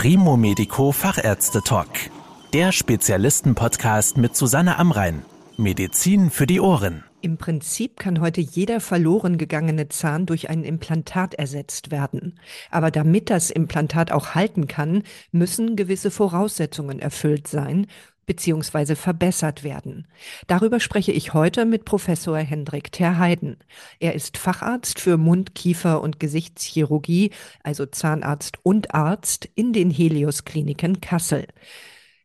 Primo Medico Fachärzte Talk. Der Spezialisten-Podcast mit Susanne Amrein. Medizin für die Ohren. Im Prinzip kann heute jeder verloren gegangene Zahn durch ein Implantat ersetzt werden. Aber damit das Implantat auch halten kann, müssen gewisse Voraussetzungen erfüllt sein, beziehungsweise verbessert werden. Darüber spreche ich heute mit Professor Hendrik Terheiden. Er ist Facharzt für Mund-, Kiefer- und Gesichtschirurgie, also Zahnarzt und Arzt in den Helios Kliniken Kassel.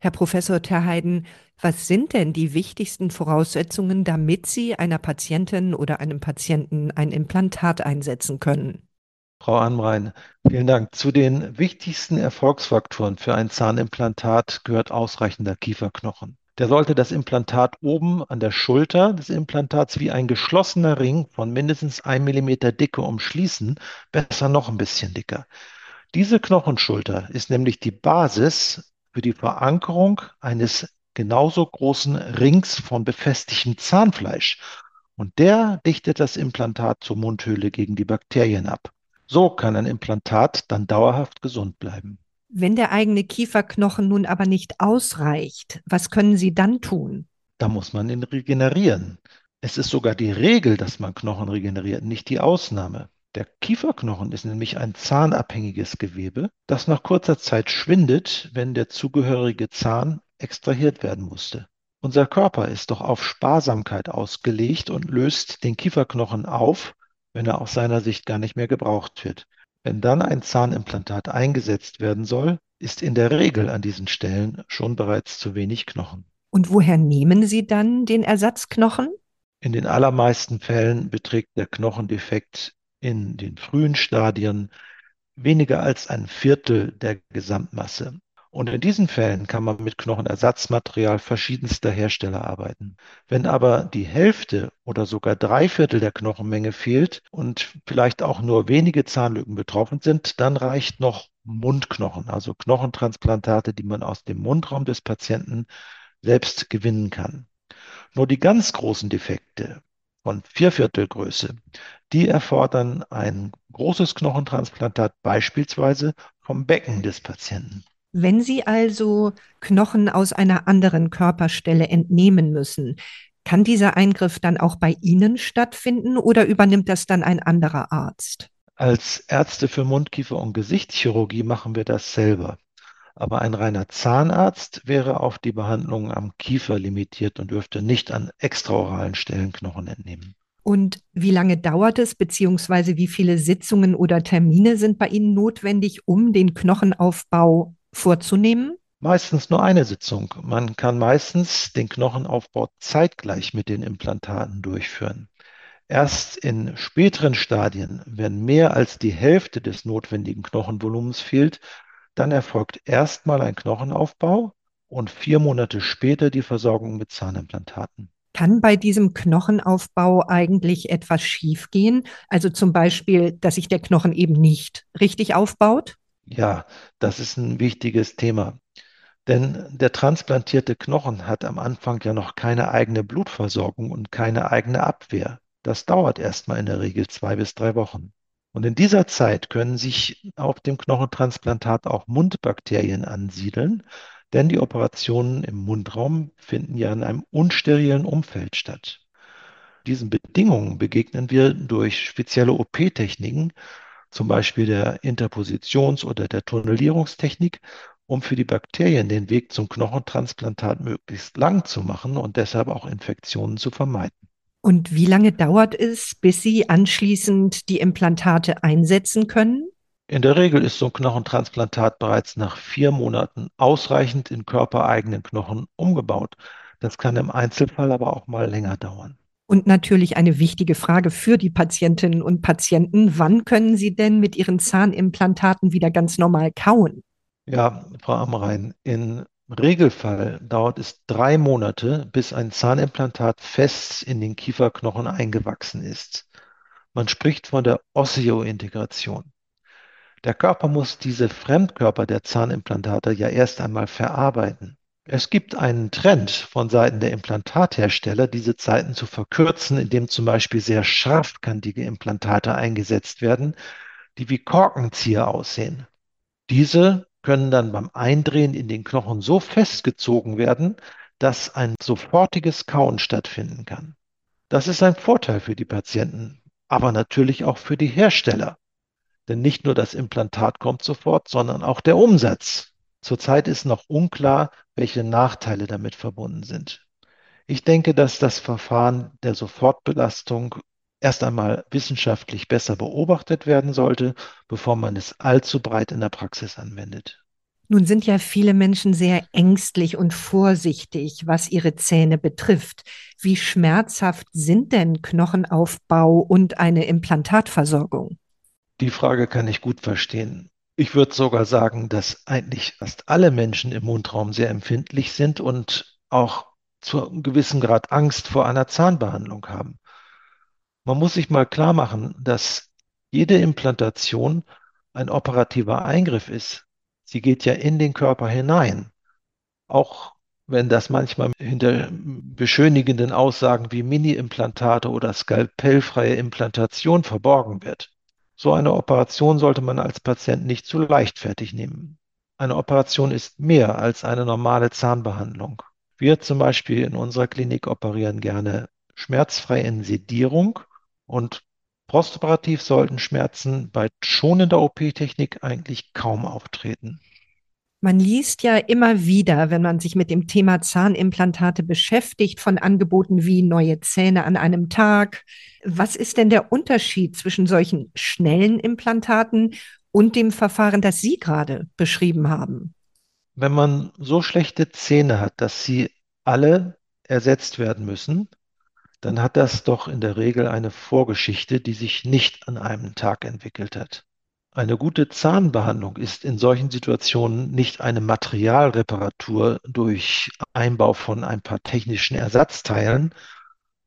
Herr Professor Terheiden, was sind denn die wichtigsten Voraussetzungen, damit Sie einer Patientin oder einem Patienten ein Implantat einsetzen können? Frau Amrein, vielen Dank. Zu den wichtigsten Erfolgsfaktoren für ein Zahnimplantat gehört ausreichender Kieferknochen. Der sollte das Implantat oben an der Schulter des Implantats wie ein geschlossener Ring von mindestens 1 mm Dicke umschließen, besser noch ein bisschen dicker. Diese Knochenschulter ist nämlich die Basis für die Verankerung eines genauso großen Rings von befestigtem Zahnfleisch. Und der dichtet das Implantat zur Mundhöhle gegen die Bakterien ab. So kann ein Implantat dann dauerhaft gesund bleiben. Wenn der eigene Kieferknochen nun aber nicht ausreicht, was können Sie dann tun? Da muss man ihn regenerieren. Es ist sogar die Regel, dass man Knochen regeneriert, nicht die Ausnahme. Der Kieferknochen ist nämlich ein zahnabhängiges Gewebe, das nach kurzer Zeit schwindet, wenn der zugehörige Zahn extrahiert werden musste. Unser Körper ist doch auf Sparsamkeit ausgelegt und löst den Kieferknochen auf, wenn er aus seiner Sicht gar nicht mehr gebraucht wird. Wenn dann ein Zahnimplantat eingesetzt werden soll, ist in der Regel an diesen Stellen schon bereits zu wenig Knochen. Und woher nehmen Sie dann den Ersatzknochen? In den allermeisten Fällen beträgt der Knochendefekt in den frühen Stadien weniger als ein Viertel der Gesamtmasse. Und in diesen Fällen kann man mit Knochenersatzmaterial verschiedenster Hersteller arbeiten. Wenn aber die Hälfte oder sogar drei Viertel der Knochenmenge fehlt und vielleicht auch nur wenige Zahnlücken betroffen sind, dann reicht noch Mundknochen, also Knochentransplantate, die man aus dem Mundraum des Patienten selbst gewinnen kann. Nur die ganz großen Defekte von Vierviertelgröße, die erfordern ein großes Knochentransplantat beispielsweise vom Becken des Patienten. Wenn Sie also Knochen aus einer anderen Körperstelle entnehmen müssen, kann dieser Eingriff dann auch bei Ihnen stattfinden oder übernimmt das dann ein anderer Arzt? Als Ärzte für Mund-, Kiefer- und Gesichtschirurgie machen wir das selber. Aber ein reiner Zahnarzt wäre auf die Behandlung am Kiefer limitiert und dürfte nicht an extraoralen Stellen Knochen entnehmen. Und wie lange dauert es, beziehungsweise wie viele Sitzungen oder Termine sind bei Ihnen notwendig, um den Knochenaufbau vorzunehmen? Meistens nur eine Sitzung. Man kann meistens den Knochenaufbau zeitgleich mit den Implantaten durchführen. Erst in späteren Stadien, wenn mehr als die Hälfte des notwendigen Knochenvolumens fehlt, dann erfolgt erstmal ein Knochenaufbau und vier Monate später die Versorgung mit Zahnimplantaten. Kann bei diesem Knochenaufbau eigentlich etwas schiefgehen? Also zum Beispiel, dass sich der Knochen eben nicht richtig aufbaut? Ja, das ist ein wichtiges Thema. Denn der transplantierte Knochen hat am Anfang ja noch keine eigene Blutversorgung und keine eigene Abwehr. Das dauert erstmal in der Regel zwei bis drei Wochen. Und in dieser Zeit können sich auf dem Knochentransplantat auch Mundbakterien ansiedeln, denn die Operationen im Mundraum finden ja in einem unsterilen Umfeld statt. Diesen Bedingungen begegnen wir durch spezielle OP-Techniken, zum Beispiel der Interpositions- oder der Tunnelierungstechnik, um für die Bakterien den Weg zum Knochentransplantat möglichst lang zu machen und deshalb auch Infektionen zu vermeiden. Und wie lange dauert es, bis Sie anschließend die Implantate einsetzen können? In der Regel ist so ein Knochentransplantat bereits nach vier Monaten ausreichend in körpereigenen Knochen umgebaut. Das kann im Einzelfall aber auch mal länger dauern. Und natürlich eine wichtige Frage für die Patientinnen und Patienten. Wann können sie denn mit ihren Zahnimplantaten wieder ganz normal kauen? Ja, Frau Amrein, im Regelfall dauert es drei Monate, bis ein Zahnimplantat fest in den Kieferknochen eingewachsen ist. Man spricht von der Osseointegration. Der Körper muss diese Fremdkörper der Zahnimplantate ja erst einmal verarbeiten. Es gibt einen Trend von Seiten der Implantathersteller, diese Zeiten zu verkürzen, indem zum Beispiel sehr scharfkantige Implantate eingesetzt werden, die wie Korkenzieher aussehen. Diese können dann beim Eindrehen in den Knochen so festgezogen werden, dass ein sofortiges Kauen stattfinden kann. Das ist ein Vorteil für die Patienten, aber natürlich auch für die Hersteller. Denn nicht nur das Implantat kommt sofort, sondern auch der Umsatz. Zurzeit ist noch unklar, welche Nachteile damit verbunden sind. Ich denke, dass das Verfahren der Sofortbelastung erst einmal wissenschaftlich besser beobachtet werden sollte, bevor man es allzu breit in der Praxis anwendet. Nun sind ja viele Menschen sehr ängstlich und vorsichtig, was ihre Zähne betrifft. Wie schmerzhaft sind denn Knochenaufbau und eine Implantatversorgung? Die Frage kann ich gut verstehen. Ich würde sogar sagen, dass eigentlich fast alle Menschen im Mundraum sehr empfindlich sind und auch zu einem gewissen Grad Angst vor einer Zahnbehandlung haben. Man muss sich mal klar machen, dass jede Implantation ein operativer Eingriff ist. Sie geht ja in den Körper hinein. Auch wenn das manchmal hinter beschönigenden Aussagen wie Mini-Implantate oder skalpellfreie Implantation verborgen wird. So eine Operation sollte man als Patient nicht zu leichtfertig nehmen. Eine Operation ist mehr als eine normale Zahnbehandlung. Wir zum Beispiel in unserer Klinik operieren gerne schmerzfrei in Sedierung und postoperativ sollten Schmerzen bei schonender OP-Technik eigentlich kaum auftreten. Man liest ja immer wieder, wenn man sich mit dem Thema Zahnimplantate beschäftigt, von Angeboten wie neue Zähne an einem Tag. Was ist denn der Unterschied zwischen solchen schnellen Implantaten und dem Verfahren, das Sie gerade beschrieben haben? Wenn man so schlechte Zähne hat, dass sie alle ersetzt werden müssen, dann hat das doch in der Regel eine Vorgeschichte, die sich nicht an einem Tag entwickelt hat. Eine gute Zahnbehandlung ist in solchen Situationen nicht eine Materialreparatur durch Einbau von ein paar technischen Ersatzteilen,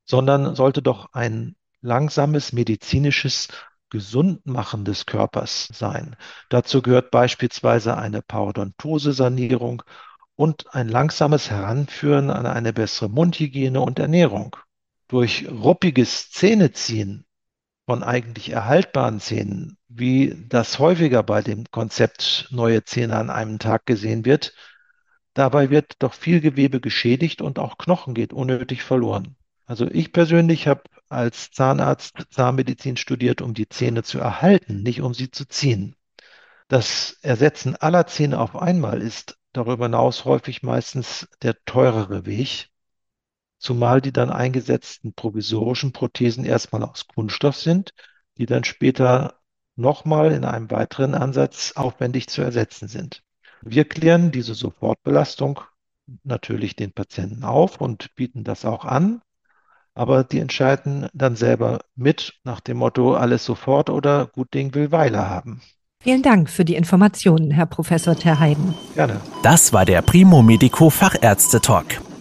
sondern sollte doch ein langsames medizinisches Gesundmachen des Körpers sein. Dazu gehört beispielsweise eine Parodontose-Sanierung und ein langsames Heranführen an eine bessere Mundhygiene und Ernährung. Durch ruppiges Zähneziehen von eigentlich erhaltbaren Zähnen, wie das häufiger bei dem Konzept neue Zähne an einem Tag gesehen wird, dabei wird doch viel Gewebe geschädigt und auch Knochen geht unnötig verloren. Also ich persönlich habe als Zahnarzt Zahnmedizin studiert, um die Zähne zu erhalten, nicht um sie zu ziehen. Das Ersetzen aller Zähne auf einmal ist darüber hinaus häufig meistens der teurere Weg, zumal die dann eingesetzten provisorischen Prothesen erstmal aus Kunststoff sind, die dann später nochmal in einem weiteren Ansatz aufwendig zu ersetzen sind. Wir klären diese Sofortbelastung natürlich den Patienten auf und bieten das auch an, aber die entscheiden dann selber mit nach dem Motto alles sofort oder gut Ding will Weile haben. Vielen Dank für die Informationen, Herr Professor Terheiden. Gerne. Das war der Primo Medico Fachärzte Talk.